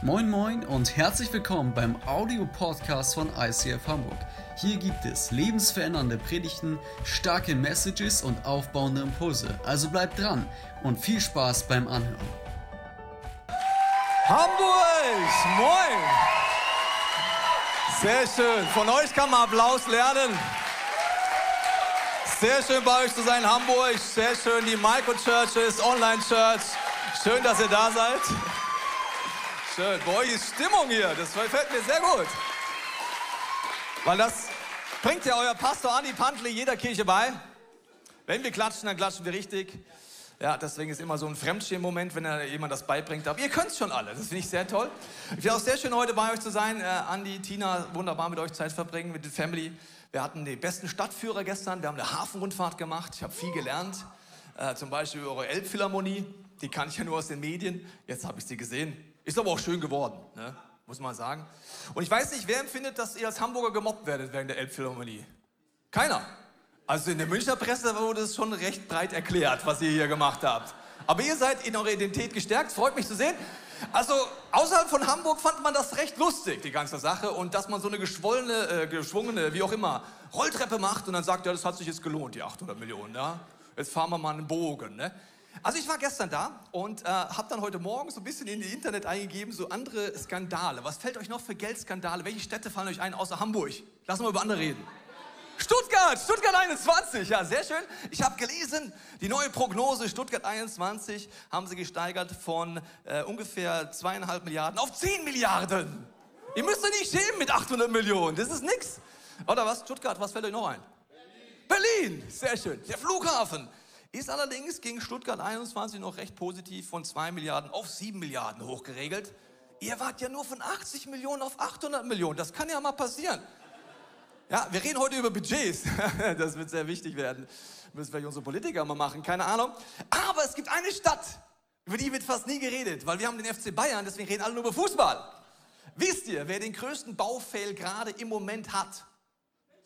Moin Moin und herzlich willkommen beim Audio-Podcast von ICF Hamburg. Hier gibt es lebensverändernde Predigten, starke Messages und aufbauende Impulse. Also bleibt dran und viel Spaß beim Anhören. Hamburg! Moin! Sehr schön. Von euch kann man Applaus lernen. Sehr schön bei euch zu sein, Hamburg. Sehr schön, die Microchurches, Online Church. Schön, dass ihr da seid. Schön. Euch ist Stimmung hier. Das gefällt mir sehr gut. Weil das bringt ja euer Pastor Andi Pantli jeder Kirche bei. Wenn wir klatschen, dann klatschen wir richtig. Ja, deswegen ist immer so ein Fremdschirm-Moment, wenn jemand das beibringt. Aber ihr könnt es schon alle. Das finde ich sehr toll. Ich finde auch sehr schön, heute bei euch zu sein. Äh, Andi, Tina, wunderbar mit euch Zeit verbringen, mit der Family. Wir hatten die besten Stadtführer gestern. Wir haben eine Hafenrundfahrt gemacht. Ich habe viel gelernt. Äh, zum Beispiel eure Elbphilharmonie. Die kann ich ja nur aus den Medien. Jetzt habe ich sie gesehen. Ist aber auch schön geworden, ne? muss man sagen. Und ich weiß nicht, wer empfindet, dass ihr als Hamburger gemobbt werdet während der Elbphilharmonie? Keiner. Also in der Münchner Presse wurde es schon recht breit erklärt, was ihr hier gemacht habt. Aber ihr seid in eurer Identität gestärkt, freut mich zu sehen. Also außerhalb von Hamburg fand man das recht lustig, die ganze Sache. Und dass man so eine geschwollene, äh, geschwungene, wie auch immer, Rolltreppe macht und dann sagt, ja, das hat sich jetzt gelohnt, die 800 Millionen. Ja? Jetzt fahren wir mal einen Bogen. Ne? Also ich war gestern da und äh, habe dann heute Morgen so ein bisschen in die Internet eingegeben, so andere Skandale. Was fällt euch noch für Geldskandale? Welche Städte fallen euch ein außer Hamburg? Lass mal über andere reden. Stuttgart, Stuttgart 21, ja, sehr schön. Ich habe gelesen, die neue Prognose Stuttgart 21 haben sie gesteigert von äh, ungefähr zweieinhalb Milliarden auf 10 Milliarden. Ihr müsst euch nicht schämen mit 800 Millionen, das ist nix. Oder was? Stuttgart, was fällt euch noch ein? Berlin, Berlin. sehr schön. Der Flughafen, ist allerdings gegen Stuttgart 21 noch recht positiv von 2 Milliarden auf 7 Milliarden hochgeregelt. Ihr wart ja nur von 80 Millionen auf 800 Millionen. Das kann ja mal passieren. Ja, wir reden heute über Budgets. Das wird sehr wichtig werden. Müssen vielleicht unsere Politiker mal machen, keine Ahnung. Aber es gibt eine Stadt, über die wird fast nie geredet, weil wir haben den FC Bayern, deswegen reden alle nur über Fußball. Wisst ihr, wer den größten Baufail gerade im Moment hat?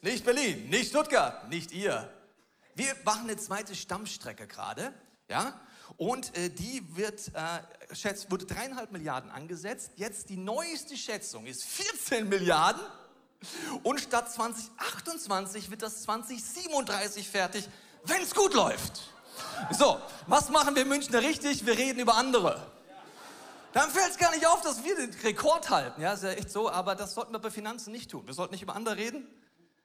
Nicht Berlin, nicht Stuttgart, nicht ihr. Wir machen eine zweite Stammstrecke gerade, ja, und äh, die wird, äh, schätzt, wurde dreieinhalb Milliarden angesetzt. Jetzt die neueste Schätzung ist 14 Milliarden. Und statt 2028 wird das 2037 fertig, wenn es gut läuft. So, was machen wir Münchner richtig? Wir reden über andere. Dann fällt es gar nicht auf, dass wir den Rekord halten. Ja, ist ja echt so, aber das sollten wir bei Finanzen nicht tun. Wir sollten nicht über andere reden.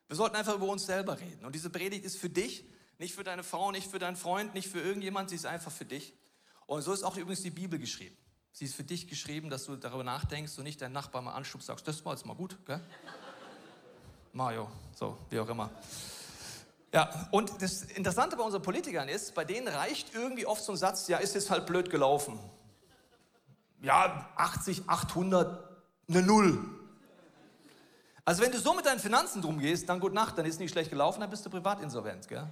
Wir sollten einfach über uns selber reden. Und diese Predigt ist für dich. Nicht für deine Frau, nicht für deinen Freund, nicht für irgendjemand, sie ist einfach für dich. Und so ist auch übrigens die Bibel geschrieben. Sie ist für dich geschrieben, dass du darüber nachdenkst und nicht deinen Nachbarn mal anschubst, sagst, das war jetzt mal gut, gell? Mario, so, wie auch immer. Ja, und das Interessante bei unseren Politikern ist, bei denen reicht irgendwie oft so ein Satz, ja, ist jetzt halt blöd gelaufen. Ja, 80, 800, eine Null. Also wenn du so mit deinen Finanzen drum gehst, dann gut Nacht, dann ist nicht schlecht gelaufen, dann bist du privatinsolvent, gell?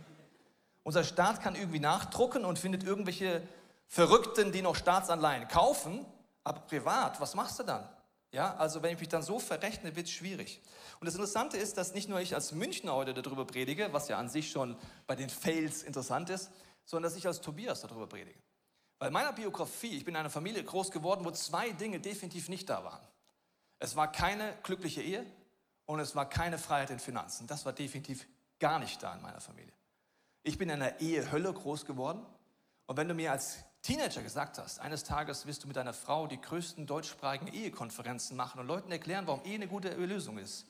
Unser Staat kann irgendwie nachdrucken und findet irgendwelche Verrückten, die noch Staatsanleihen kaufen, aber privat, was machst du dann? Ja, also wenn ich mich dann so verrechne, wird es schwierig. Und das Interessante ist, dass nicht nur ich als Münchner heute darüber predige, was ja an sich schon bei den Fails interessant ist, sondern dass ich als Tobias darüber predige. Weil meiner Biografie, ich bin in einer Familie groß geworden, wo zwei Dinge definitiv nicht da waren. Es war keine glückliche Ehe und es war keine Freiheit in Finanzen. Das war definitiv gar nicht da in meiner Familie. Ich bin in einer Ehehölle groß geworden. Und wenn du mir als Teenager gesagt hast, eines Tages wirst du mit deiner Frau die größten deutschsprachigen Ehekonferenzen machen und Leuten erklären, warum Ehe eine gute Lösung ist,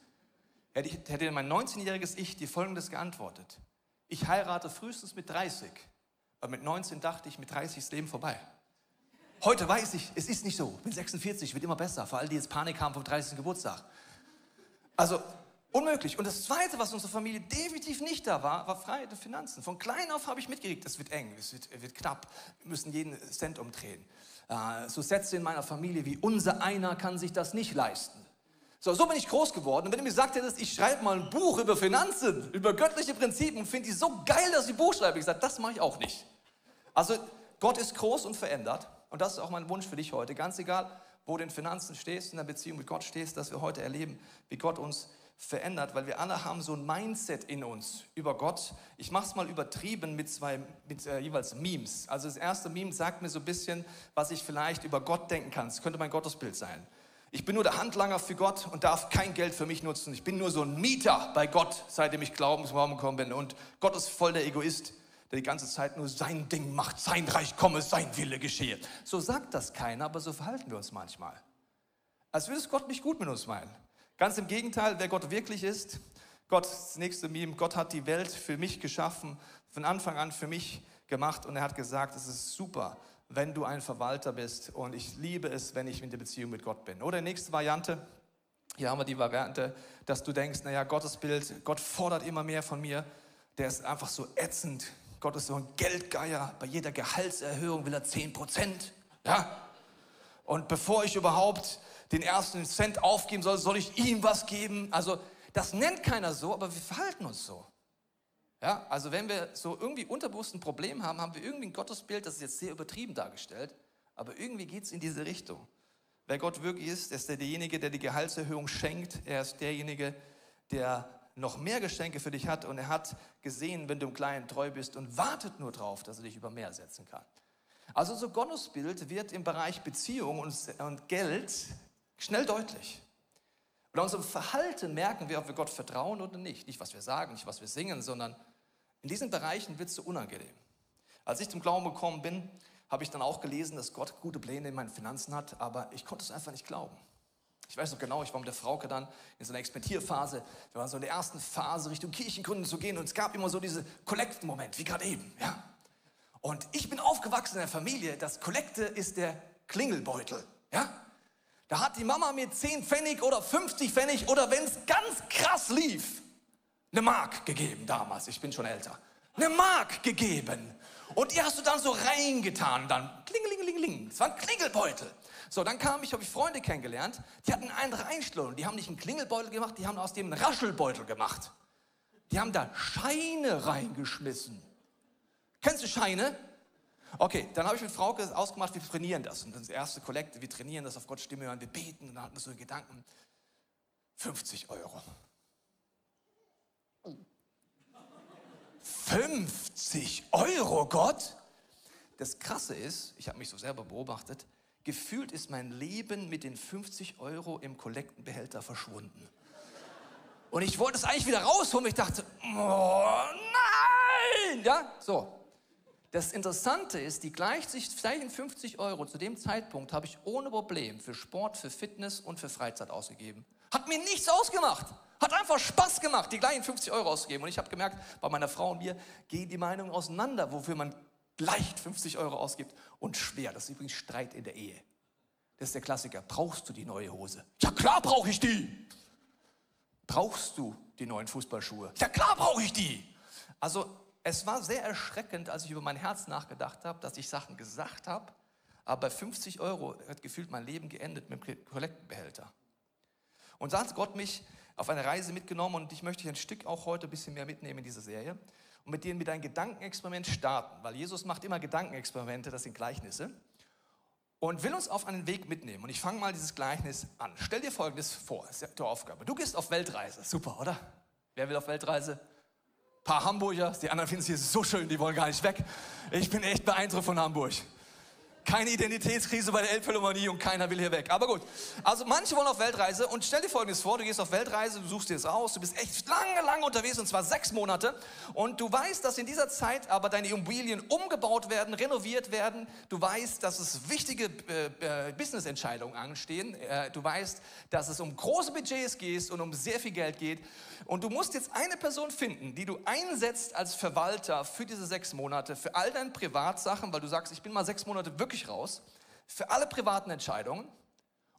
hätte, mein 19-jähriges Ich dir Folgendes geantwortet. Ich heirate frühestens mit 30, aber mit 19 dachte ich, mit 30 ist Leben vorbei. Heute weiß ich, es ist nicht so. Bin 46, wird immer besser, vor allem die jetzt Panik haben vom 30. Geburtstag. Also Unmöglich. Und das Zweite, was unsere Familie definitiv nicht da war, war Freiheit der Finanzen. Von klein auf habe ich mitgekriegt, es wird eng, es wird, wird, knapp, wir müssen jeden Cent umdrehen. Äh, so Sätze in meiner Familie wie, unser einer kann sich das nicht leisten. So, so bin ich groß geworden. Und wenn du mir sagt hättest, ich schreibe mal ein Buch über Finanzen, über göttliche Prinzipien finde die so geil, dass ich ein Buch schreibe, ich sage, das mache ich auch nicht. Also Gott ist groß und verändert. Und das ist auch mein Wunsch für dich heute. Ganz egal, wo du in Finanzen stehst, in der Beziehung mit Gott stehst, dass wir heute erleben, wie Gott uns verändert, weil wir alle haben so ein Mindset in uns über Gott. Ich mache es mal übertrieben mit zwei mit, äh, jeweils Memes. Also das erste Meme sagt mir so ein bisschen, was ich vielleicht über Gott denken kann. Es könnte mein Gottesbild sein. Ich bin nur der Handlanger für Gott und darf kein Geld für mich nutzen. Ich bin nur so ein Mieter bei Gott, seitdem ich Glaubensraum gekommen bin. Und Gott ist voll der Egoist, der die ganze Zeit nur sein Ding macht, sein Reich komme, sein Wille geschehe. So sagt das keiner, aber so verhalten wir uns manchmal. Als würde es Gott nicht gut mit uns meinen. Ganz im Gegenteil, wer Gott wirklich ist, Gott, das nächste Meme, Gott hat die Welt für mich geschaffen, von Anfang an für mich gemacht und er hat gesagt, es ist super, wenn du ein Verwalter bist und ich liebe es, wenn ich in der Beziehung mit Gott bin. Oder nächste Variante, hier haben wir die Variante, dass du denkst, naja, Gottes Bild, Gott fordert immer mehr von mir, der ist einfach so ätzend, Gott ist so ein Geldgeier, bei jeder Gehaltserhöhung will er 10 Prozent, ja, und bevor ich überhaupt den ersten Cent aufgeben soll, soll ich ihm was geben. Also das nennt keiner so, aber wir verhalten uns so. Ja, also wenn wir so irgendwie unterbewusst ein Problem haben, haben wir irgendwie ein Gottesbild, das ist jetzt sehr übertrieben dargestellt, aber irgendwie geht es in diese Richtung. Wer Gott wirklich ist, ist er derjenige, der die Gehaltserhöhung schenkt. Er ist derjenige, der noch mehr Geschenke für dich hat und er hat gesehen, wenn du im Kleinen treu bist und wartet nur drauf, dass er dich über mehr setzen kann. Also so Gottesbild wird im Bereich Beziehung und Geld Schnell deutlich. Und an unserem Verhalten merken wir, ob wir Gott vertrauen oder nicht. Nicht, was wir sagen, nicht, was wir singen, sondern in diesen Bereichen wird es so unangenehm. Als ich zum Glauben gekommen bin, habe ich dann auch gelesen, dass Gott gute Pläne in meinen Finanzen hat, aber ich konnte es einfach nicht glauben. Ich weiß noch genau, ich war mit der Frauke dann in so einer Experimentierphase. Wir waren so in der ersten Phase, Richtung Kirchengründen zu gehen und es gab immer so diese Kollekten-Moment, wie gerade eben. Ja? Und ich bin aufgewachsen in der Familie, das Kollekte ist der Klingelbeutel. Ja? Da hat die Mama mir 10 Pfennig oder 50 Pfennig oder wenn es ganz krass lief, eine Mark gegeben damals. Ich bin schon älter. Eine Mark gegeben. Und die hast du dann so reingetan. Dann klingelingelingeling. Es war ein Klingelbeutel. So, dann kam ich, habe ich Freunde kennengelernt, die hatten einen Reinschlung. Die haben nicht einen Klingelbeutel gemacht, die haben aus dem einen Raschelbeutel gemacht. Die haben da Scheine reingeschmissen. Kennst du Scheine? Okay, dann habe ich mit Frau ausgemacht, wir trainieren das. Und das erste Kollekte, wir trainieren das auf Gottes Stimme hören, wir beten. Und dann hatten wir so einen Gedanken, 50 Euro. 50 Euro, Gott? Das Krasse ist, ich habe mich so selber beobachtet, gefühlt ist mein Leben mit den 50 Euro im Kollektenbehälter verschwunden. Und ich wollte es eigentlich wieder rausholen. Ich dachte, oh nein! Ja, so. Das Interessante ist, die gleichen 50 Euro zu dem Zeitpunkt habe ich ohne Problem für Sport, für Fitness und für Freizeit ausgegeben. Hat mir nichts ausgemacht. Hat einfach Spaß gemacht, die gleichen 50 Euro auszugeben. Und ich habe gemerkt, bei meiner Frau und mir gehen die Meinungen auseinander, wofür man leicht 50 Euro ausgibt und schwer. Das ist übrigens Streit in der Ehe. Das ist der Klassiker. Brauchst du die neue Hose? Ja klar brauche ich die. Brauchst du die neuen Fußballschuhe? Ja klar brauche ich die. Also es war sehr erschreckend, als ich über mein Herz nachgedacht habe, dass ich Sachen gesagt habe, aber bei 50 Euro hat gefühlt mein Leben geendet mit dem Kollektenbehälter. Und da hat Gott mich auf eine Reise mitgenommen und ich möchte ein Stück auch heute ein bisschen mehr mitnehmen in dieser Serie und mit denen mit ein Gedankenexperiment starten, weil Jesus macht immer Gedankenexperimente, das sind Gleichnisse und will uns auf einen Weg mitnehmen. Und ich fange mal dieses Gleichnis an. Stell dir Folgendes vor, das ist die Aufgabe. Du gehst auf Weltreise, super, oder? Wer will auf Weltreise? Paar Hamburger, die anderen finden es hier so schön, die wollen gar nicht weg. Ich bin echt beeindruckt von Hamburg. Keine Identitätskrise bei der Elbphilharmonie und keiner will hier weg. Aber gut. Also manche wollen auf Weltreise und stell dir folgendes vor, du gehst auf Weltreise, du suchst dir das aus, du bist echt lange, lange unterwegs und zwar sechs Monate und du weißt, dass in dieser Zeit aber deine Immobilien umgebaut werden, renoviert werden. Du weißt, dass es wichtige äh, äh, Businessentscheidungen anstehen. Äh, du weißt, dass es um große Budgets geht und um sehr viel Geld geht. Und du musst jetzt eine Person finden, die du einsetzt als Verwalter für diese sechs Monate, für all deine Privatsachen, weil du sagst, ich bin mal sechs Monate wirklich wirklich raus für alle privaten Entscheidungen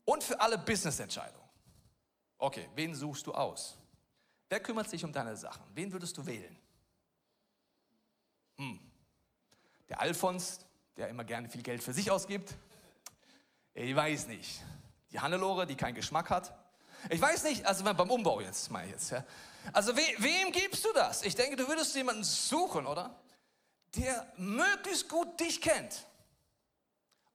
und für alle Business-Entscheidungen. Okay, wen suchst du aus? Wer kümmert sich um deine Sachen? Wen würdest du wählen? Hm. Der Alfons, der immer gerne viel Geld für sich ausgibt? Ich weiß nicht. Die Hannelore, die keinen Geschmack hat? Ich weiß nicht, also beim Umbau jetzt mal jetzt. Ja. Also we, wem gibst du das? Ich denke, du würdest jemanden suchen, oder? Der möglichst gut dich kennt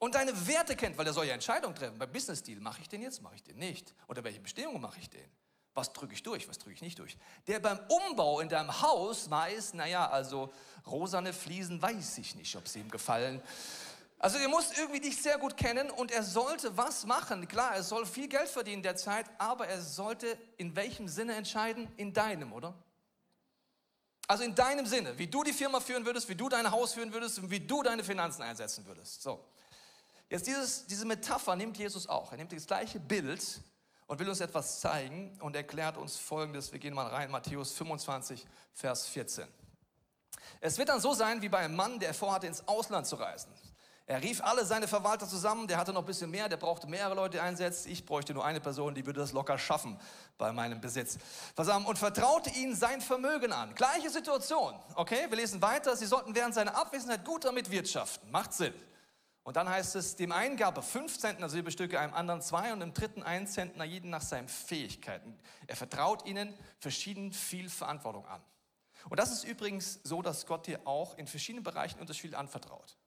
und deine Werte kennt, weil er soll ja Entscheidungen treffen. Beim Business Deal, mache ich den jetzt, mache ich den nicht? Oder welche Bestimmungen mache ich den? Was drücke ich durch, was drücke ich nicht durch? Der beim Umbau in deinem Haus weiß, naja, also rosane Fliesen weiß ich nicht, ob sie ihm gefallen. Also er muss irgendwie dich sehr gut kennen und er sollte was machen. Klar, er soll viel Geld verdienen derzeit, aber er sollte in welchem Sinne entscheiden? In deinem, oder? Also in deinem Sinne, wie du die Firma führen würdest, wie du dein Haus führen würdest und wie du deine Finanzen einsetzen würdest. So. Jetzt dieses, diese Metapher nimmt Jesus auch. Er nimmt das gleiche Bild und will uns etwas zeigen und erklärt uns Folgendes. Wir gehen mal rein, Matthäus 25, Vers 14. Es wird dann so sein wie bei einem Mann, der vorhatte, ins Ausland zu reisen. Er rief alle seine Verwalter zusammen, der hatte noch ein bisschen mehr, der brauchte mehrere Leute einsetzt. Ich bräuchte nur eine Person, die würde das locker schaffen bei meinem Besitz. Und vertraute ihnen sein Vermögen an. Gleiche Situation, okay? Wir lesen weiter. Sie sollten während seiner Abwesenheit gut damit wirtschaften. Macht Sinn. Und dann heißt es, dem einen gab er fünf Zentner Silberstücke, einem anderen zwei und dem dritten einen Zentner, jeden nach seinen Fähigkeiten. Er vertraut ihnen verschieden viel Verantwortung an. Und das ist übrigens so, dass Gott dir auch in verschiedenen Bereichen unterschiedlich anvertraut.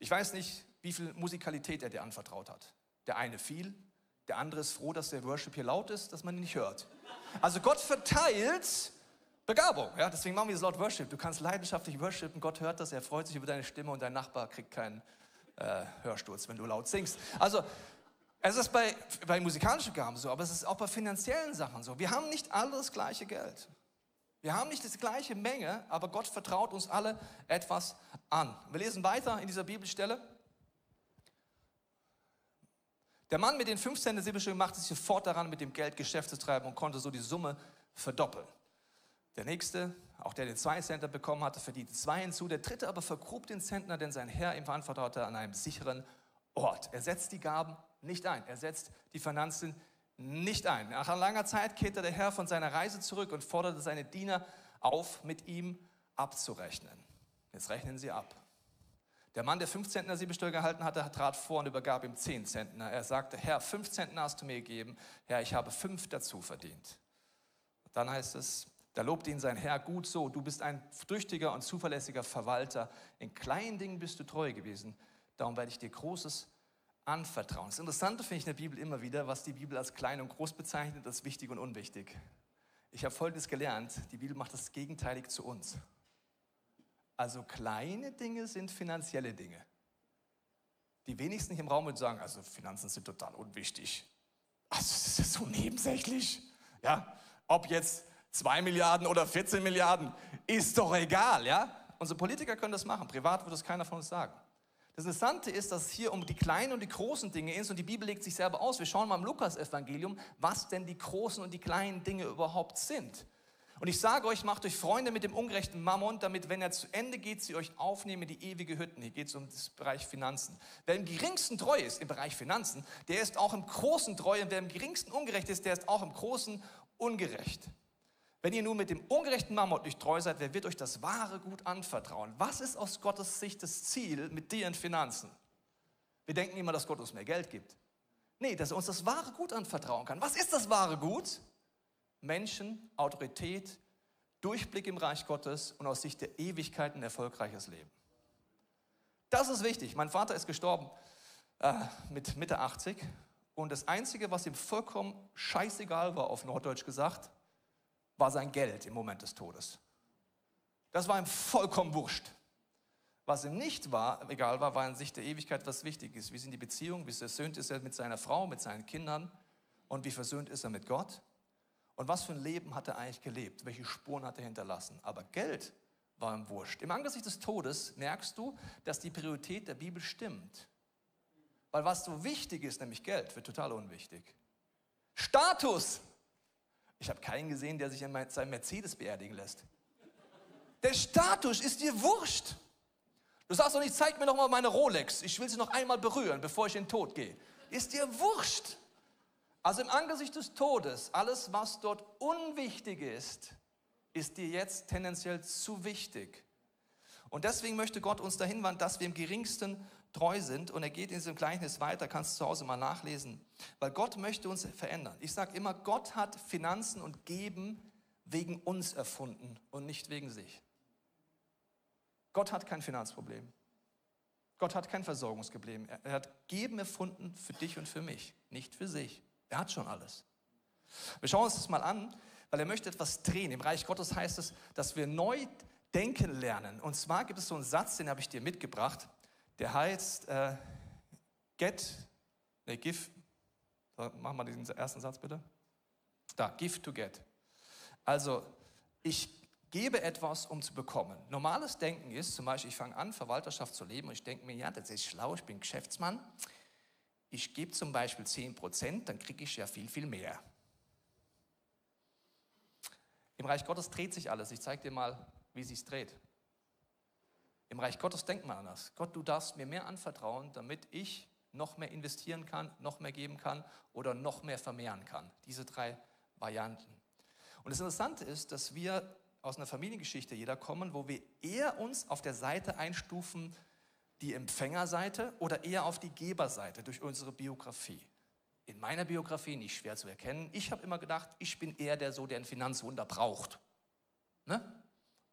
Ich weiß nicht, wie viel Musikalität er dir anvertraut hat. Der eine viel, der andere ist froh, dass der Worship hier laut ist, dass man ihn nicht hört. Also Gott verteilt Begabung. Ja? Deswegen machen wir das laut Worship. Du kannst leidenschaftlich worshipen, Gott hört das, er freut sich über deine Stimme und dein Nachbar kriegt keinen äh, Hörsturz, wenn du laut singst. Also es ist bei, bei musikalischen Gaben so, aber es ist auch bei finanziellen Sachen so. Wir haben nicht alle das gleiche Geld. Wir haben nicht die gleiche Menge, aber Gott vertraut uns alle etwas an. Wir lesen weiter in dieser Bibelstelle. Der Mann mit den 15 Silberstücken machte sich sofort daran, mit dem Geld Geschäft zu treiben und konnte so die Summe verdoppeln. Der nächste, auch der den zwei Center bekommen hatte, verdiente zwei hinzu. Der dritte aber vergrub den Zentner, denn sein Herr ihm verantwortete an einem sicheren Ort. Er setzt die Gaben nicht ein. Er setzt die Finanzen nicht ein. Nach langer Zeit kehrte der Herr von seiner Reise zurück und forderte seine Diener auf, mit ihm abzurechnen. Jetzt rechnen sie ab. Der Mann, der fünf Zentner Siebesteuer gehalten hatte, trat vor und übergab ihm zehn Zentner. Er sagte, Herr, fünf Zentner hast du mir gegeben. Herr, ich habe fünf dazu verdient. Dann heißt es, da lobte ihn sein Herr gut so, du bist ein tüchtiger und zuverlässiger Verwalter. In kleinen Dingen bist du treu gewesen. Darum werde ich dir Großes anvertrauen. Das Interessante finde ich in der Bibel immer wieder, was die Bibel als klein und groß bezeichnet, als wichtig und unwichtig. Ich habe Folgendes gelernt, die Bibel macht das gegenteilig zu uns. Also kleine Dinge sind finanzielle Dinge. Die wenigsten hier im Raum würden sagen, also Finanzen sind total unwichtig. Also das ist so nebensächlich. Ja, ob jetzt 2 Milliarden oder 14 Milliarden, ist doch egal, ja? Unsere Politiker können das machen, privat würde es keiner von uns sagen. Das Interessante ist, dass es hier um die kleinen und die großen Dinge ist und die Bibel legt sich selber aus. Wir schauen mal im Lukas-Evangelium, was denn die großen und die kleinen Dinge überhaupt sind. Und ich sage euch, macht euch Freunde mit dem ungerechten Mammon, damit, wenn er zu Ende geht, sie euch aufnehmen in die ewige Hütten. Hier geht es um das Bereich Finanzen. Wer im geringsten treu ist im Bereich Finanzen, der ist auch im großen treu. Und wer im geringsten ungerecht ist, der ist auch im großen ungerecht. Wenn ihr nun mit dem ungerechten Mammon nicht treu seid, wer wird euch das wahre Gut anvertrauen? Was ist aus Gottes Sicht das Ziel mit dir in Finanzen? Wir denken immer, dass Gott uns mehr Geld gibt. Nee, dass er uns das wahre Gut anvertrauen kann. Was ist das wahre Gut? Menschen, Autorität, Durchblick im Reich Gottes und aus Sicht der Ewigkeit ein erfolgreiches Leben. Das ist wichtig. Mein Vater ist gestorben äh, mit Mitte 80 und das Einzige, was ihm vollkommen scheißegal war, auf Norddeutsch gesagt, war sein Geld im Moment des Todes. Das war ihm vollkommen wurscht. Was ihm nicht war, egal war, war in Sicht der Ewigkeit, was wichtig ist. Wie sind die Beziehungen? Wie versöhnt ist er mit seiner Frau, mit seinen Kindern? Und wie versöhnt ist er mit Gott? Und was für ein Leben hat er eigentlich gelebt? Welche Spuren hat er hinterlassen? Aber Geld war ihm wurscht. Im Angesicht des Todes merkst du, dass die Priorität der Bibel stimmt. Weil was so wichtig ist, nämlich Geld, wird total unwichtig. Status ich habe keinen gesehen, der sich in seinem Mercedes beerdigen lässt. Der Status ist dir wurscht. Du sagst doch nicht, zeig mir doch mal meine Rolex. Ich will sie noch einmal berühren, bevor ich in den Tod gehe. Ist dir wurscht. Also im Angesicht des Todes, alles, was dort unwichtig ist, ist dir jetzt tendenziell zu wichtig. Und deswegen möchte Gott uns dahin wandern, dass wir im geringsten treu sind. Und er geht in diesem Gleichnis weiter, kannst du zu Hause mal nachlesen. Weil Gott möchte uns verändern. Ich sage immer, Gott hat Finanzen und Geben wegen uns erfunden und nicht wegen sich. Gott hat kein Finanzproblem. Gott hat kein Versorgungsproblem. Er hat Geben erfunden für dich und für mich, nicht für sich. Er hat schon alles. Wir schauen uns das mal an, weil er möchte etwas drehen. Im Reich Gottes heißt es, dass wir neu denken lernen. Und zwar gibt es so einen Satz, den habe ich dir mitgebracht, der heißt, äh, get, ne, give, mach mal diesen ersten Satz bitte. Da, give to get. Also, ich gebe etwas, um zu bekommen. Normales Denken ist zum Beispiel, ich fange an, Verwalterschaft zu leben und ich denke mir, ja, das ist schlau, ich bin Geschäftsmann. Ich gebe zum Beispiel 10 Prozent, dann kriege ich ja viel, viel mehr. Im Reich Gottes dreht sich alles. Ich zeige dir mal, wie sich dreht. Im Reich Gottes denkt man anders. Gott, du darfst mir mehr anvertrauen, damit ich noch mehr investieren kann, noch mehr geben kann oder noch mehr vermehren kann. Diese drei Varianten. Und das Interessante ist, dass wir aus einer Familiengeschichte jeder kommen, wo wir eher uns auf der Seite einstufen, die Empfängerseite oder eher auf die Geberseite durch unsere Biografie. In meiner Biografie nicht schwer zu erkennen. Ich habe immer gedacht, ich bin eher der so, der ein Finanzwunder braucht. Ne?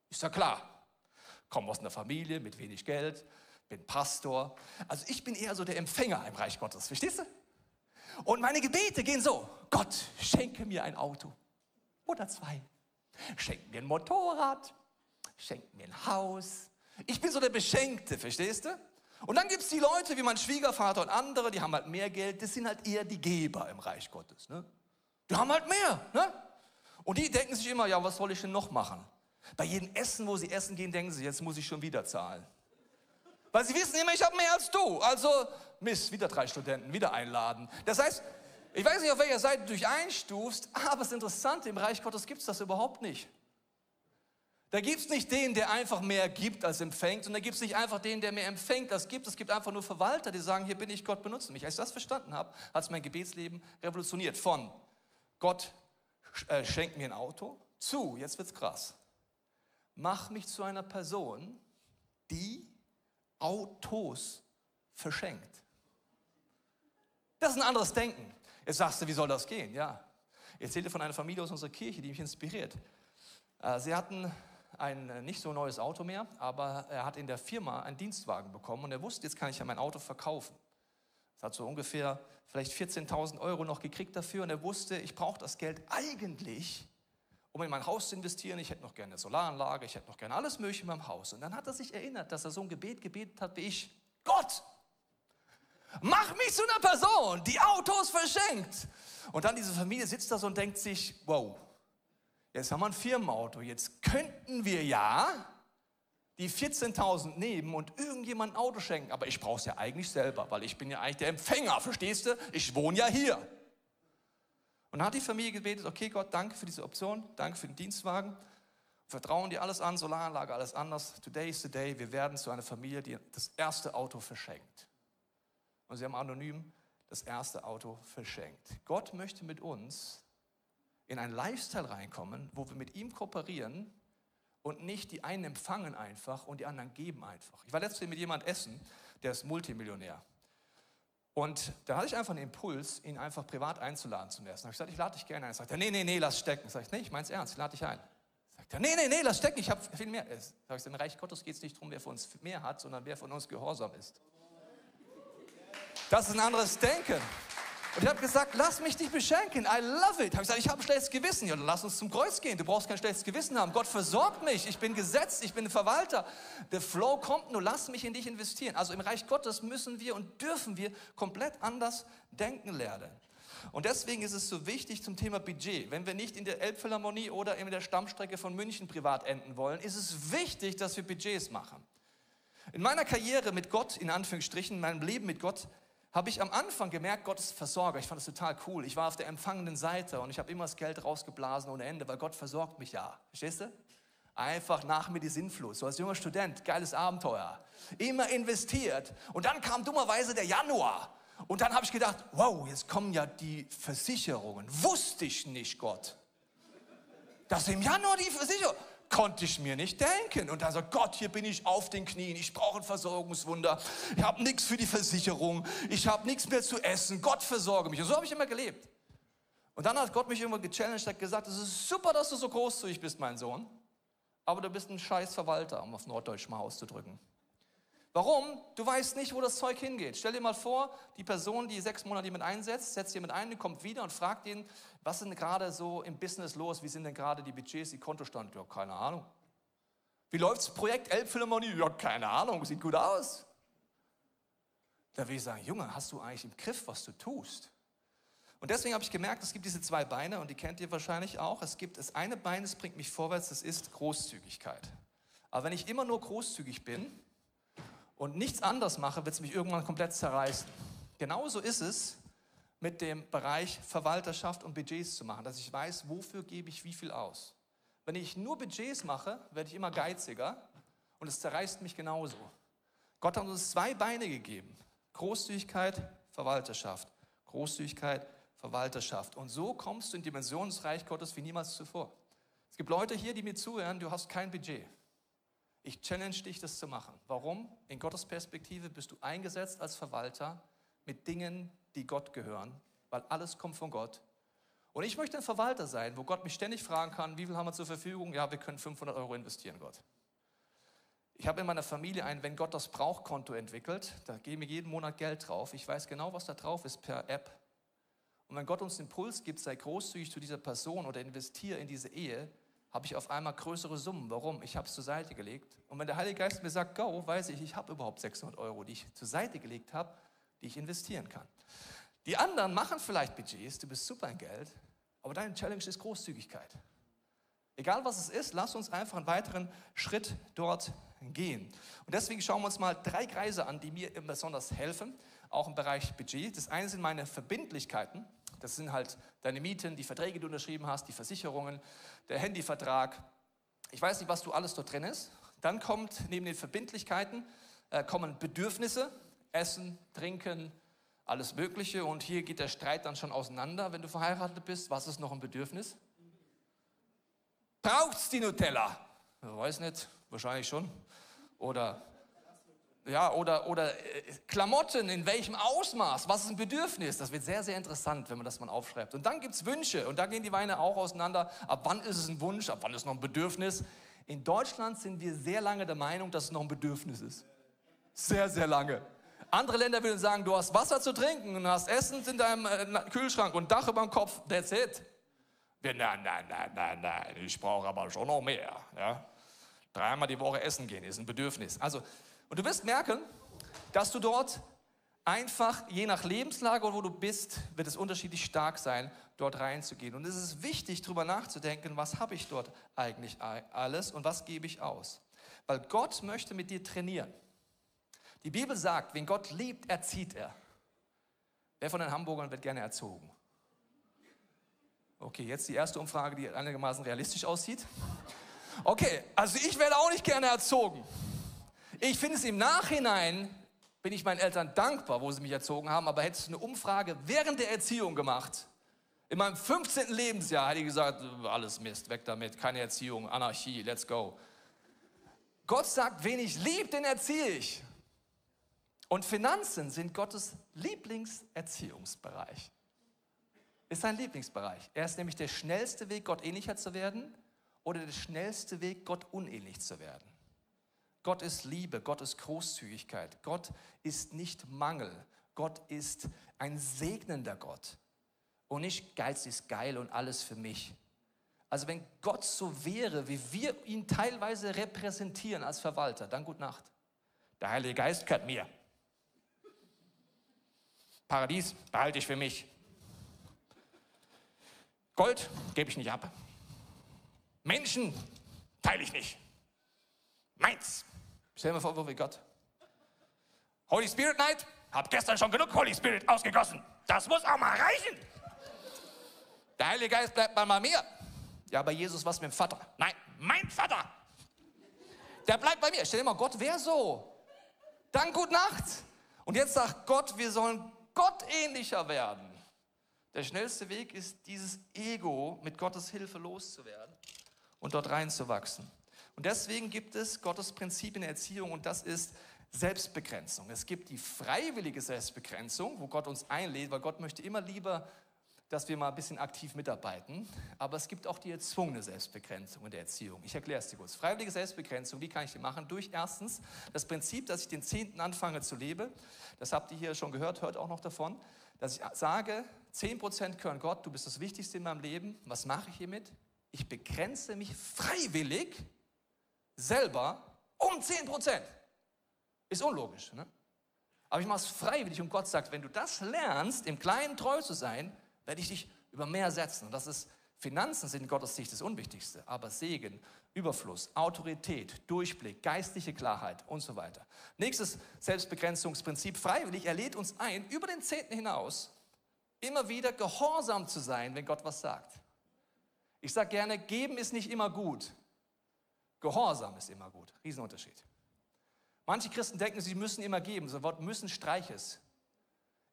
Ist ja klar. Komme aus einer Familie mit wenig Geld, bin Pastor. Also ich bin eher so der Empfänger im Reich Gottes, verstehst du? Und meine Gebete gehen so, Gott, schenke mir ein Auto oder zwei. Schenk mir ein Motorrad, schenk mir ein Haus. Ich bin so der Beschenkte, verstehst du? Und dann gibt es die Leute wie mein Schwiegervater und andere, die haben halt mehr Geld, das sind halt eher die Geber im Reich Gottes. Ne? Die haben halt mehr. Ne? Und die denken sich immer, ja, was soll ich denn noch machen? Bei jedem Essen, wo sie essen gehen, denken sie, jetzt muss ich schon wieder zahlen. Weil sie wissen immer, ich habe mehr als du. Also, Mist, wieder drei Studenten, wieder einladen. Das heißt, ich weiß nicht, auf welcher Seite du dich einstufst, aber das Interessante, im Reich Gottes gibt es das überhaupt nicht. Da gibt es nicht den, der einfach mehr gibt als empfängt, und da gibt es nicht einfach den, der mehr empfängt als gibt. Es gibt einfach nur Verwalter, die sagen, hier bin ich, Gott benutze mich. Als ich das verstanden habe, hat es mein Gebetsleben revolutioniert. Von Gott äh, schenkt mir ein Auto zu, jetzt wird's krass, mach mich zu einer Person, die Autos verschenkt. Das ist ein anderes Denken. Jetzt sagst du, wie soll das gehen? Ja, ich erzählte von einer Familie aus unserer Kirche, die mich inspiriert. Äh, sie hatten ein äh, nicht so neues Auto mehr, aber er hat in der Firma einen Dienstwagen bekommen und er wusste, jetzt kann ich ja mein Auto verkaufen. Es hat so ungefähr vielleicht 14.000 Euro noch gekriegt dafür und er wusste, ich brauche das Geld eigentlich, um in mein Haus zu investieren. Ich hätte noch gerne eine Solaranlage, ich hätte noch gerne alles Mögliche in meinem Haus. Und dann hat er sich erinnert, dass er so ein Gebet gebetet hat wie ich. Gott, Mach mich zu einer Person, die Autos verschenkt. Und dann diese Familie sitzt da so und denkt sich, wow, jetzt haben wir ein Firmenauto, jetzt könnten wir ja die 14.000 nehmen und irgendjemand ein Auto schenken. Aber ich brauche es ja eigentlich selber, weil ich bin ja eigentlich der Empfänger, verstehst du? Ich wohne ja hier. Und hat die Familie gebetet, okay Gott, danke für diese Option, danke für den Dienstwagen. Vertrauen dir alles an, Solaranlage, alles anders. Today is the day. Wir werden zu einer Familie, die das erste Auto verschenkt. Und sie haben anonym das erste Auto verschenkt. Gott möchte mit uns in einen Lifestyle reinkommen, wo wir mit ihm kooperieren und nicht die einen empfangen einfach und die anderen geben einfach. Ich war letztens mit jemand essen, der ist Multimillionär. Und da hatte ich einfach einen Impuls, ihn einfach privat einzuladen zum Essen. Da habe ich gesagt, ich lade dich gerne ein. Er sagt, nee, nee, nee, lass stecken. Sag ich, nee, ich meine es ernst, ich lade dich ein. Sagt er, nee, nee, nee, lass stecken, ich habe viel mehr. Sag ich, im Reich Gottes geht es nicht darum, wer von uns mehr hat, sondern wer von uns gehorsam ist. Das ist ein anderes Denken. Und ich habe gesagt, lass mich dich beschenken. I love it. Habe gesagt, ich habe ein schlechtes Gewissen. Ja, dann lass uns zum Kreuz gehen. Du brauchst kein schlechtes Gewissen haben. Gott versorgt mich. Ich bin gesetzt. Ich bin ein Verwalter. Der Flow kommt nur. Lass mich in dich investieren. Also im Reich Gottes müssen wir und dürfen wir komplett anders denken lernen. Und deswegen ist es so wichtig zum Thema Budget. Wenn wir nicht in der Elbphilharmonie oder in der Stammstrecke von München privat enden wollen, ist es wichtig, dass wir Budgets machen. In meiner Karriere mit Gott, in Anführungsstrichen, in meinem Leben mit Gott, habe ich am Anfang gemerkt, Gott ist Versorger. Ich fand das total cool. Ich war auf der empfangenden Seite und ich habe immer das Geld rausgeblasen ohne Ende, weil Gott versorgt mich ja. Verstehst du? Einfach nach mir die Sinnflut. So als junger Student, geiles Abenteuer. Immer investiert. Und dann kam dummerweise der Januar. Und dann habe ich gedacht, wow, jetzt kommen ja die Versicherungen. Wusste ich nicht, Gott. Dass im Januar die Versicherung konnte ich mir nicht denken. Und dann sagt Gott, hier bin ich auf den Knien, ich brauche ein Versorgungswunder, ich habe nichts für die Versicherung, ich habe nichts mehr zu essen, Gott versorge mich. Und so habe ich immer gelebt. Und dann hat Gott mich irgendwann gechallenged, hat gesagt, es ist super, dass du so großzügig bist, mein Sohn, aber du bist ein scheiß Verwalter, um auf Norddeutsch mal auszudrücken. Warum? Du weißt nicht, wo das Zeug hingeht. Stell dir mal vor, die Person, die sechs Monate jemand einsetzt, setzt jemand ein, kommt wieder und fragt ihn, was denn gerade so im Business los? Wie sind denn gerade die Budgets, die Kontostand? Ja, keine Ahnung. Wie läuft das Projekt Elbphilharmonie? Ja, keine Ahnung, sieht gut aus. Da will ich sagen, Junge, hast du eigentlich im Griff, was du tust? Und deswegen habe ich gemerkt, es gibt diese zwei Beine und die kennt ihr wahrscheinlich auch. Es gibt das eine Bein, das bringt mich vorwärts, das ist Großzügigkeit. Aber wenn ich immer nur großzügig bin, und nichts anders mache, wird es mich irgendwann komplett zerreißen. Genauso ist es mit dem Bereich Verwalterschaft und Budgets zu machen, dass ich weiß, wofür gebe ich wie viel aus. Wenn ich nur Budgets mache, werde ich immer geiziger und es zerreißt mich genauso. Gott hat uns zwei Beine gegeben. Großzügigkeit, Verwalterschaft. Großzügigkeit, Verwalterschaft. Und so kommst du in Dimensionsreich Gottes wie niemals zuvor. Es gibt Leute hier, die mir zuhören, du hast kein Budget. Ich challenge dich, das zu machen. Warum? In Gottes Perspektive bist du eingesetzt als Verwalter mit Dingen, die Gott gehören, weil alles kommt von Gott. Und ich möchte ein Verwalter sein, wo Gott mich ständig fragen kann, wie viel haben wir zur Verfügung? Ja, wir können 500 Euro investieren, Gott. Ich habe in meiner Familie ein Wenn Gott das braucht Konto entwickelt. Da geben wir jeden Monat Geld drauf. Ich weiß genau, was da drauf ist per App. Und wenn Gott uns den Impuls gibt, sei großzügig zu dieser Person oder investiere in diese Ehe, habe ich auf einmal größere Summen. Warum? Ich habe es zur Seite gelegt. Und wenn der Heilige Geist mir sagt, go, weiß ich, ich habe überhaupt 600 Euro, die ich zur Seite gelegt habe, die ich investieren kann. Die anderen machen vielleicht Budgets, du bist super in Geld, aber deine Challenge ist Großzügigkeit. Egal was es ist, lass uns einfach einen weiteren Schritt dort gehen. Und deswegen schauen wir uns mal drei Kreise an, die mir besonders helfen, auch im Bereich Budget. Das eine sind meine Verbindlichkeiten. Das sind halt deine Mieten, die Verträge, die du unterschrieben hast, die Versicherungen, der Handyvertrag. Ich weiß nicht, was du alles dort drin ist. Dann kommt neben den Verbindlichkeiten äh, kommen Bedürfnisse, Essen, Trinken, alles Mögliche. Und hier geht der Streit dann schon auseinander, wenn du verheiratet bist. Was ist noch ein Bedürfnis? Braucht's die Nutella? Ich weiß nicht, wahrscheinlich schon. Oder ja, oder, oder äh, Klamotten, in welchem Ausmaß, was ist ein Bedürfnis? Das wird sehr, sehr interessant, wenn man das mal aufschreibt. Und dann gibt es Wünsche und da gehen die Weine auch auseinander. Ab wann ist es ein Wunsch, ab wann ist es noch ein Bedürfnis? In Deutschland sind wir sehr lange der Meinung, dass es noch ein Bedürfnis ist. Sehr, sehr lange. Andere Länder würden sagen, du hast Wasser zu trinken und hast Essen in deinem äh, Kühlschrank und Dach über dem Kopf, that's it. Wir, nein, nein, nein, nein, nein, ich brauche aber schon noch mehr. Ja? Dreimal die Woche essen gehen ist ein Bedürfnis. Also und du wirst merken, dass du dort einfach, je nach Lebenslage und wo du bist, wird es unterschiedlich stark sein, dort reinzugehen. Und es ist wichtig, darüber nachzudenken, was habe ich dort eigentlich alles und was gebe ich aus. Weil Gott möchte mit dir trainieren. Die Bibel sagt, wen Gott liebt, erzieht er. Wer von den Hamburgern wird gerne erzogen? Okay, jetzt die erste Umfrage, die einigermaßen realistisch aussieht. Okay, also ich werde auch nicht gerne erzogen. Ich finde es im Nachhinein, bin ich meinen Eltern dankbar, wo sie mich erzogen haben, aber hättest du eine Umfrage während der Erziehung gemacht, in meinem 15. Lebensjahr hätte ich gesagt, alles Mist, weg damit, keine Erziehung, Anarchie, let's go. Gott sagt, wen ich liebe, den erziehe ich. Und Finanzen sind Gottes Lieblingserziehungsbereich. Ist sein Lieblingsbereich. Er ist nämlich der schnellste Weg, Gott ähnlicher zu werden oder der schnellste Weg, Gott unähnlich zu werden. Gott ist Liebe, Gott ist Großzügigkeit, Gott ist nicht Mangel, Gott ist ein segnender Gott. Und nicht Geiz ist geil und alles für mich. Also wenn Gott so wäre, wie wir ihn teilweise repräsentieren als Verwalter, dann gut Nacht. Der Heilige Geist gehört mir. Paradies behalte ich für mich. Gold gebe ich nicht ab. Menschen teile ich nicht. Meins. Stell dir mal vor, wo wir Gott. Holy Spirit Night, hab gestern schon genug Holy Spirit ausgegossen. Das muss auch mal reichen. Der Heilige Geist bleibt mal bei mir. Ja, bei Jesus was mit dem Vater. Nein, mein Vater. Der bleibt bei mir. Stell dir mal, Gott wäre so. Dann gut Nacht. Und jetzt sagt Gott, wir sollen Gott ähnlicher werden. Der schnellste Weg ist, dieses Ego mit Gottes Hilfe loszuwerden und dort reinzuwachsen. Und deswegen gibt es Gottes Prinzip in der Erziehung und das ist Selbstbegrenzung. Es gibt die freiwillige Selbstbegrenzung, wo Gott uns einlädt, weil Gott möchte immer lieber dass wir mal ein bisschen aktiv mitarbeiten. Aber es gibt auch die erzwungene Selbstbegrenzung in der Erziehung. Ich erkläre es dir kurz. Freiwillige Selbstbegrenzung, wie kann ich die machen? Durch erstens das Prinzip, dass ich den Zehnten anfange zu leben. Das habt ihr hier schon gehört, hört auch noch davon. Dass ich sage, 10% gehören Gott, du bist das Wichtigste in meinem Leben. Was mache ich hiermit? Ich begrenze mich freiwillig selber um 10%. Ist unlogisch, ne? Aber ich mache es freiwillig und Gott sagt, wenn du das lernst, im Kleinen treu zu sein, werde ich dich über mehr setzen. Und das ist, Finanzen sind in Gottes Sicht das Unwichtigste, aber Segen, Überfluss, Autorität, Durchblick, geistliche Klarheit und so weiter. Nächstes Selbstbegrenzungsprinzip, freiwillig, er lädt uns ein, über den Zehnten hinaus, immer wieder gehorsam zu sein, wenn Gott was sagt. Ich sage gerne, geben ist nicht immer gut. Gehorsam ist immer gut. Riesenunterschied. Manche Christen denken, sie müssen immer geben. So Wort müssen Streiches.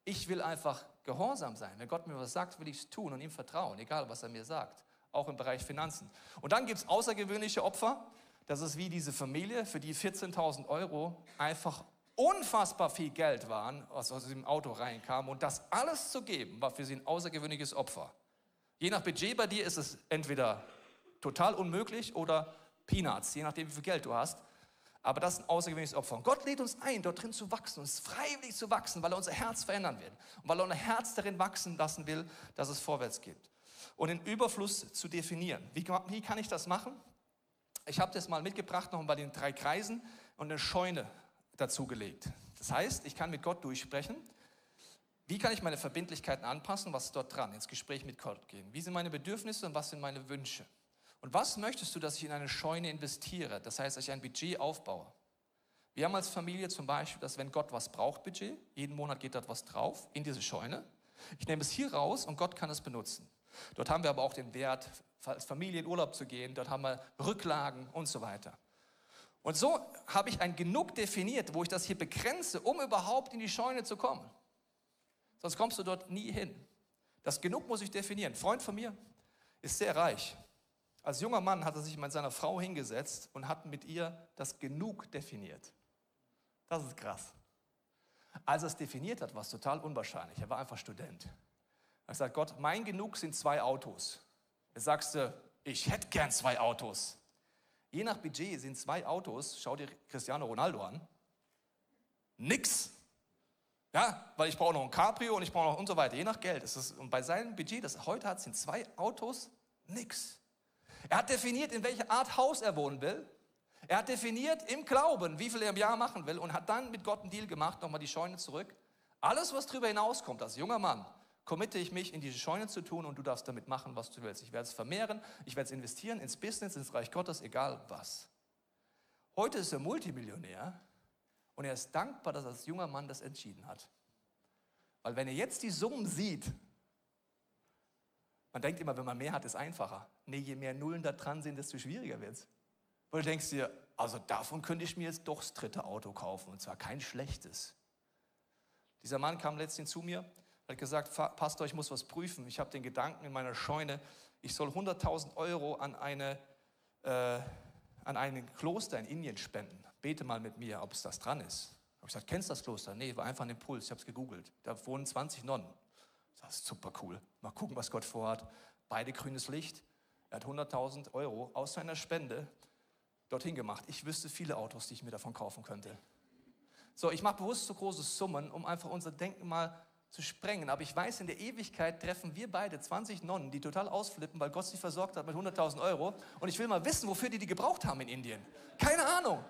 Ich will einfach gehorsam sein. Wenn Gott mir was sagt, will ich es tun und ihm vertrauen, egal was er mir sagt. Auch im Bereich Finanzen. Und dann gibt es außergewöhnliche Opfer. Das ist wie diese Familie, für die 14.000 Euro einfach unfassbar viel Geld waren, was aus dem Auto reinkam. Und das alles zu geben, war für sie ein außergewöhnliches Opfer. Je nach Budget bei dir ist es entweder total unmöglich oder Peanuts, je nachdem, wie viel Geld du hast. Aber das ist ein außergewöhnliches Opfer. Und Gott lädt uns ein, dort drin zu wachsen, uns freiwillig zu wachsen, weil er unser Herz verändern will. Und weil er unser Herz darin wachsen lassen will, dass es vorwärts geht. Und den Überfluss zu definieren. Wie, wie kann ich das machen? Ich habe das mal mitgebracht, noch bei den drei Kreisen und eine Scheune dazugelegt. Das heißt, ich kann mit Gott durchsprechen. Wie kann ich meine Verbindlichkeiten anpassen? Was ist dort dran? Ins Gespräch mit Gott gehen. Wie sind meine Bedürfnisse und was sind meine Wünsche? Und was möchtest du, dass ich in eine Scheune investiere? Das heißt, dass ich ein Budget aufbaue. Wir haben als Familie zum Beispiel, dass wenn Gott was braucht, Budget, jeden Monat geht dort was drauf in diese Scheune. Ich nehme es hier raus und Gott kann es benutzen. Dort haben wir aber auch den Wert, als Familie in Urlaub zu gehen. Dort haben wir Rücklagen und so weiter. Und so habe ich ein Genug definiert, wo ich das hier begrenze, um überhaupt in die Scheune zu kommen. Sonst kommst du dort nie hin. Das Genug muss ich definieren. Ein Freund von mir ist sehr reich. Als junger Mann hat er sich mit seiner Frau hingesetzt und hat mit ihr das Genug definiert. Das ist krass. Als er es definiert hat, war es total unwahrscheinlich. Er war einfach Student. Er sagt, Gott, mein Genug sind zwei Autos. Er sagst ich hätte gern zwei Autos. Je nach Budget sind zwei Autos, schau dir Cristiano Ronaldo an, nix. Ja, weil ich brauche noch ein Cabrio und ich brauche noch und so weiter, je nach Geld. Ist, und bei seinem Budget, das er heute hat, sind zwei Autos nix. Er hat definiert, in welcher Art Haus er wohnen will. Er hat definiert im Glauben, wie viel er im Jahr machen will und hat dann mit Gott einen Deal gemacht, nochmal die Scheune zurück. Alles, was darüber hinauskommt, als junger Mann, committe ich mich, in diese Scheune zu tun und du darfst damit machen, was du willst. Ich werde es vermehren, ich werde es investieren ins Business, ins Reich Gottes, egal was. Heute ist er Multimillionär und er ist dankbar, dass er als junger Mann das entschieden hat. Weil wenn er jetzt die Summen sieht, man denkt immer, wenn man mehr hat, ist einfacher. Nee, je mehr Nullen da dran sind, desto schwieriger wird es. Weil du denkst dir, also davon könnte ich mir jetzt doch das dritte Auto kaufen und zwar kein schlechtes. Dieser Mann kam letztens zu mir, hat gesagt, Pastor, ich muss was prüfen. Ich habe den Gedanken in meiner Scheune, ich soll 100.000 Euro an, eine, äh, an ein Kloster in Indien spenden. Bete mal mit mir, ob es das dran ist. Habe ich gesagt, kennst du das Kloster? Nee, war einfach ein Impuls, ich habe es gegoogelt. Da wohnen 20 Nonnen. Das ist super cool. Mal gucken, was Gott vorhat. Beide grünes Licht. Er hat 100.000 Euro aus seiner Spende dorthin gemacht. Ich wüsste viele Autos, die ich mir davon kaufen könnte. So, ich mache bewusst so große Summen, um einfach unser Denken mal zu sprengen. Aber ich weiß, in der Ewigkeit treffen wir beide 20 Nonnen, die total ausflippen, weil Gott sie versorgt hat mit 100.000 Euro. Und ich will mal wissen, wofür die die gebraucht haben in Indien. Keine Ahnung.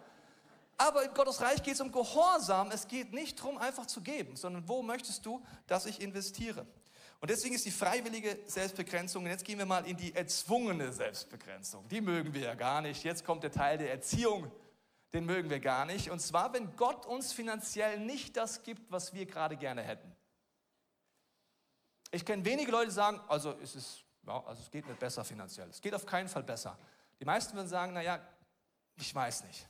Aber in Gottes Reich geht es um Gehorsam. Es geht nicht darum, einfach zu geben, sondern wo möchtest du, dass ich investiere? Und deswegen ist die freiwillige Selbstbegrenzung, und jetzt gehen wir mal in die erzwungene Selbstbegrenzung. Die mögen wir ja gar nicht. Jetzt kommt der Teil der Erziehung, den mögen wir gar nicht. Und zwar, wenn Gott uns finanziell nicht das gibt, was wir gerade gerne hätten. Ich kenne wenige Leute, die sagen, also es, ist, ja, also es geht mir besser finanziell. Es geht auf keinen Fall besser. Die meisten würden sagen, naja, ich weiß nicht.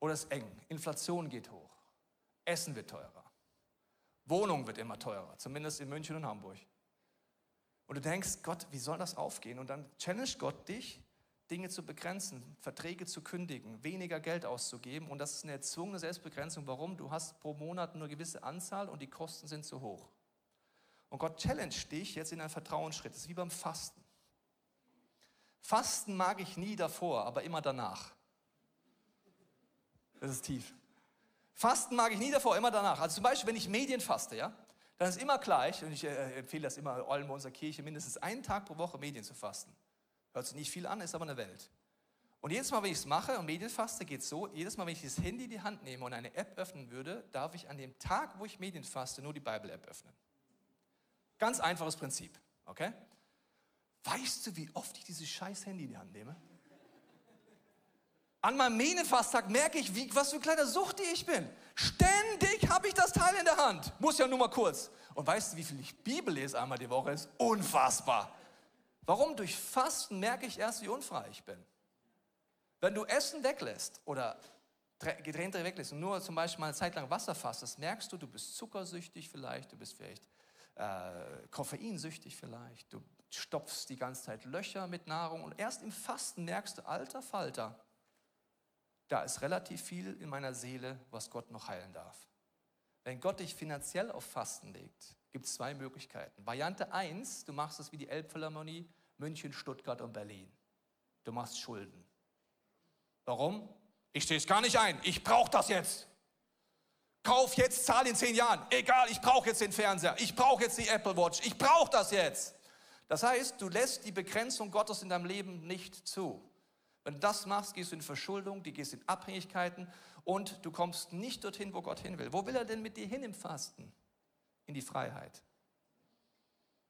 Oder es ist eng. Inflation geht hoch. Essen wird teurer. Wohnung wird immer teurer, zumindest in München und Hamburg. Und du denkst, Gott, wie soll das aufgehen? Und dann challenge Gott dich, Dinge zu begrenzen, Verträge zu kündigen, weniger Geld auszugeben. Und das ist eine erzwungene Selbstbegrenzung. Warum? Du hast pro Monat nur eine gewisse Anzahl und die Kosten sind zu hoch. Und Gott challenge dich jetzt in einen Vertrauensschritt. Das ist wie beim Fasten. Fasten mag ich nie davor, aber immer danach. Das ist tief. Fasten mag ich nie davor, immer danach. Also zum Beispiel, wenn ich Medien faste, ja, dann ist immer gleich, und ich äh, empfehle das immer allen bei unserer Kirche, mindestens einen Tag pro Woche Medien zu fasten. Hört sich nicht viel an, ist aber eine Welt. Und jedes Mal, wenn ich es mache und Medien faste, geht es so, jedes Mal, wenn ich das Handy in die Hand nehme und eine App öffnen würde, darf ich an dem Tag, wo ich Medien faste, nur die Bible-App öffnen. Ganz einfaches Prinzip, okay? Weißt du, wie oft ich dieses scheiß Handy in die Hand nehme? An meinem Medienfasttag merke ich, wie, was für ein kleiner Suchti ich bin. Ständig habe ich das Teil in der Hand. Muss ja nur mal kurz. Und weißt du, wie viel ich Bibel lese einmal die Woche? Ist unfassbar. Warum? Durch Fasten merke ich erst, wie unfrei ich bin. Wenn du Essen weglässt oder Getränke weglässt und nur zum Beispiel mal eine Zeit lang Wasser fastest, merkst du, du bist zuckersüchtig vielleicht, du bist vielleicht äh, koffeinsüchtig vielleicht, du stopfst die ganze Zeit Löcher mit Nahrung und erst im Fasten merkst du, alter Falter, da ist relativ viel in meiner Seele, was Gott noch heilen darf. Wenn Gott dich finanziell auf Fasten legt, gibt es zwei Möglichkeiten. Variante 1, du machst es wie die Elbphilharmonie, München, Stuttgart und Berlin. Du machst Schulden. Warum? Ich stehe es gar nicht ein. Ich brauche das jetzt. Kauf jetzt, zahl in zehn Jahren. Egal, ich brauche jetzt den Fernseher. Ich brauche jetzt die Apple Watch. Ich brauche das jetzt. Das heißt, du lässt die Begrenzung Gottes in deinem Leben nicht zu. Wenn du das machst, gehst du in Verschuldung, du gehst in Abhängigkeiten und du kommst nicht dorthin, wo Gott hin will. Wo will er denn mit dir hin im Fasten? In die Freiheit.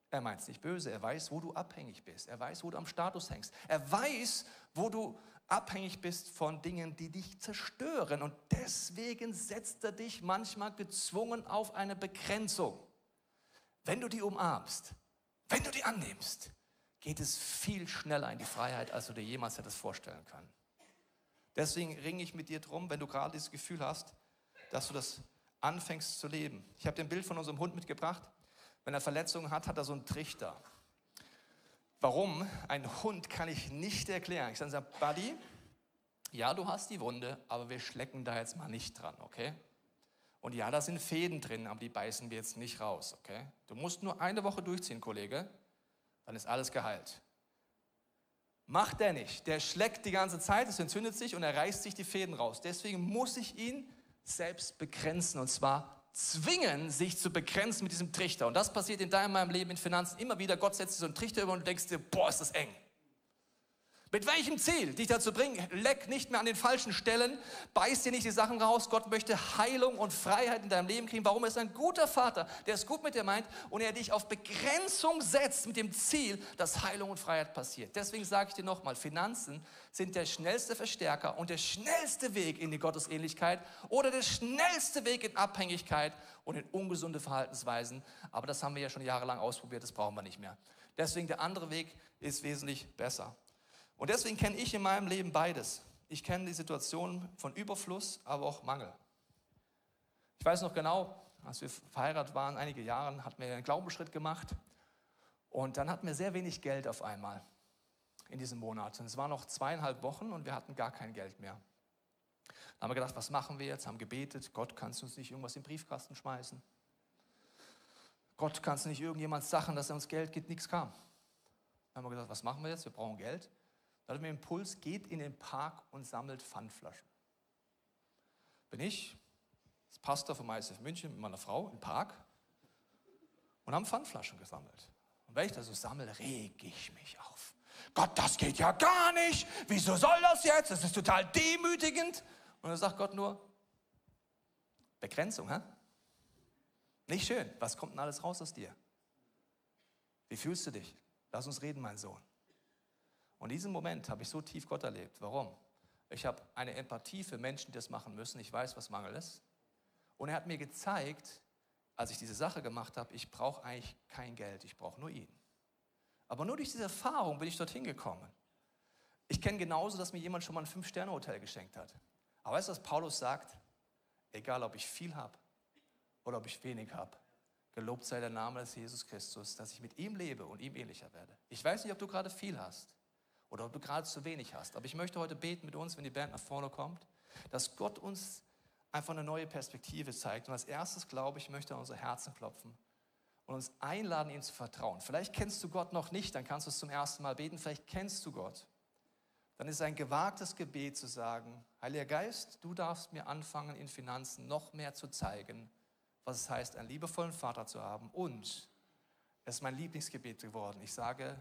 Er meint es nicht böse, er weiß, wo du abhängig bist. Er weiß, wo du am Status hängst. Er weiß, wo du abhängig bist von Dingen, die dich zerstören. Und deswegen setzt er dich manchmal gezwungen auf eine Begrenzung. Wenn du die umarmst, wenn du die annimmst, geht es viel schneller in die Freiheit, als du dir jemals hättest vorstellen können. Deswegen ringe ich mit dir drum, wenn du gerade dieses Gefühl hast, dass du das anfängst zu leben. Ich habe dir ein Bild von unserem Hund mitgebracht. Wenn er Verletzungen hat, hat er so einen Trichter. Warum? Ein Hund kann ich nicht erklären. Ich sage, Buddy, ja, du hast die Wunde, aber wir schlecken da jetzt mal nicht dran, okay? Und ja, da sind Fäden drin, aber die beißen wir jetzt nicht raus, okay? Du musst nur eine Woche durchziehen, Kollege, dann ist alles geheilt. Macht er nicht. Der schleckt die ganze Zeit, es entzündet sich und er reißt sich die Fäden raus. Deswegen muss ich ihn selbst begrenzen und zwar zwingen, sich zu begrenzen mit diesem Trichter. Und das passiert in deinem meinem Leben in Finanzen immer wieder. Gott setzt dir so einen Trichter über und du denkst dir, boah, ist das eng. Mit welchem Ziel? Dich dazu bringen, leck nicht mehr an den falschen Stellen, beiß dir nicht die Sachen raus. Gott möchte Heilung und Freiheit in deinem Leben kriegen. Warum? Ist ein guter Vater, der es gut mit dir meint und er dich auf Begrenzung setzt mit dem Ziel, dass Heilung und Freiheit passiert. Deswegen sage ich dir nochmal, Finanzen sind der schnellste Verstärker und der schnellste Weg in die Gottesähnlichkeit oder der schnellste Weg in Abhängigkeit und in ungesunde Verhaltensweisen. Aber das haben wir ja schon jahrelang ausprobiert, das brauchen wir nicht mehr. Deswegen der andere Weg ist wesentlich besser. Und deswegen kenne ich in meinem Leben beides. Ich kenne die Situation von Überfluss, aber auch Mangel. Ich weiß noch genau, als wir verheiratet waren, einige Jahre, hatten wir einen Glaubensschritt gemacht. Und dann hatten wir sehr wenig Geld auf einmal in diesem Monat. Und es waren noch zweieinhalb Wochen und wir hatten gar kein Geld mehr. Dann haben wir gedacht, was machen wir jetzt? Haben gebetet, Gott, kannst du uns nicht irgendwas im Briefkasten schmeißen? Gott, kannst du nicht irgendjemand sagen, dass er uns Geld gibt? Nichts kam. Dann haben wir gesagt, was machen wir jetzt? Wir brauchen Geld. Da wir den Impuls, geht in den Park und sammelt Pfandflaschen. Bin ich, als Pastor vom ISF München, mit meiner Frau im Park und haben Pfandflaschen gesammelt. Und wenn ich das so sammle, reg ich mich auf. Gott, das geht ja gar nicht. Wieso soll das jetzt? Das ist total demütigend. Und dann sagt Gott nur, Begrenzung, hä? Nicht schön. Was kommt denn alles raus aus dir? Wie fühlst du dich? Lass uns reden, mein Sohn. Und in diesem Moment habe ich so tief Gott erlebt. Warum? Ich habe eine Empathie für Menschen, die das machen müssen. Ich weiß, was Mangel ist. Und er hat mir gezeigt, als ich diese Sache gemacht habe, ich brauche eigentlich kein Geld, ich brauche nur ihn. Aber nur durch diese Erfahrung bin ich dorthin gekommen. Ich kenne genauso, dass mir jemand schon mal ein Fünf-Sterne-Hotel geschenkt hat. Aber weißt du, was Paulus sagt? Egal, ob ich viel habe oder ob ich wenig habe, gelobt sei der Name des Jesus Christus, dass ich mit ihm lebe und ihm ähnlicher werde. Ich weiß nicht, ob du gerade viel hast oder ob du gerade zu wenig hast. Aber ich möchte heute beten mit uns, wenn die Band nach vorne kommt, dass Gott uns einfach eine neue Perspektive zeigt. Und als erstes, glaube ich, möchte er unser Herzen klopfen und uns einladen, ihm zu vertrauen. Vielleicht kennst du Gott noch nicht, dann kannst du es zum ersten Mal beten. Vielleicht kennst du Gott. Dann ist es ein gewagtes Gebet zu sagen, Heiliger Geist, du darfst mir anfangen, in Finanzen noch mehr zu zeigen, was es heißt, einen liebevollen Vater zu haben. Und es ist mein Lieblingsgebet geworden. Ich sage,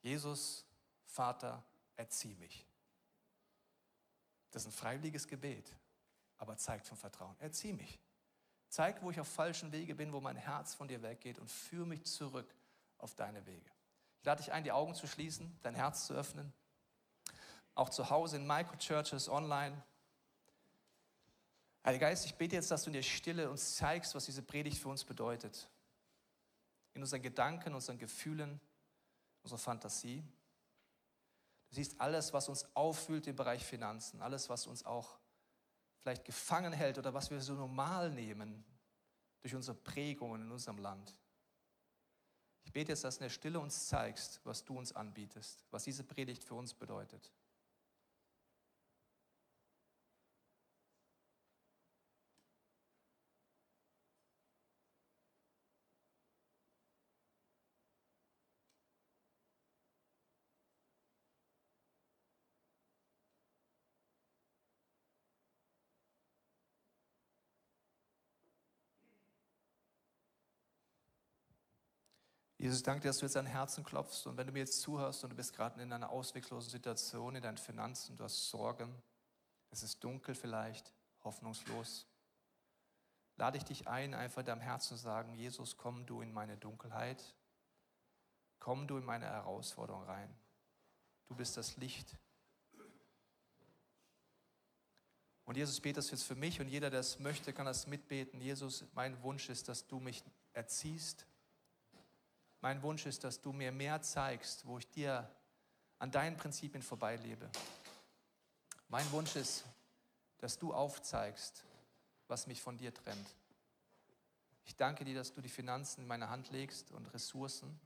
Jesus, Vater, erzieh mich. Das ist ein freiwilliges Gebet, aber zeigt von Vertrauen. Erzieh mich. Zeig, wo ich auf falschen Wege bin, wo mein Herz von dir weggeht und führe mich zurück auf deine Wege. Ich lade dich ein, die Augen zu schließen, dein Herz zu öffnen. Auch zu Hause in Microchurches, online. Heiliger Geist, ich bete jetzt, dass du in der Stille uns zeigst, was diese Predigt für uns bedeutet. In unseren Gedanken, unseren Gefühlen, unserer Fantasie. Du siehst alles, was uns auffühlt im Bereich Finanzen, alles, was uns auch vielleicht gefangen hält oder was wir so normal nehmen durch unsere Prägungen in unserem Land. Ich bete jetzt, dass du in der Stille uns zeigst, was du uns anbietest, was diese Predigt für uns bedeutet. Jesus, danke dass du jetzt an Herzen klopfst und wenn du mir jetzt zuhörst und du bist gerade in einer ausweglosen Situation, in deinen Finanzen, du hast Sorgen, es ist dunkel vielleicht, hoffnungslos, lade ich dich ein, einfach in deinem Herzen zu sagen, Jesus, komm du in meine Dunkelheit, komm du in meine Herausforderung rein. Du bist das Licht. Und Jesus, bete das jetzt für mich und jeder, der es möchte, kann das mitbeten. Jesus, mein Wunsch ist, dass du mich erziehst, mein Wunsch ist, dass du mir mehr zeigst, wo ich dir an deinen Prinzipien vorbeilebe. Mein Wunsch ist, dass du aufzeigst, was mich von dir trennt. Ich danke dir, dass du die Finanzen in meine Hand legst und Ressourcen.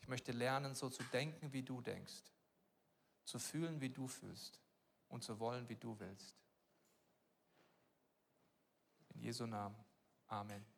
Ich möchte lernen, so zu denken, wie du denkst, zu fühlen, wie du fühlst und zu wollen, wie du willst. In Jesu Namen. Amen.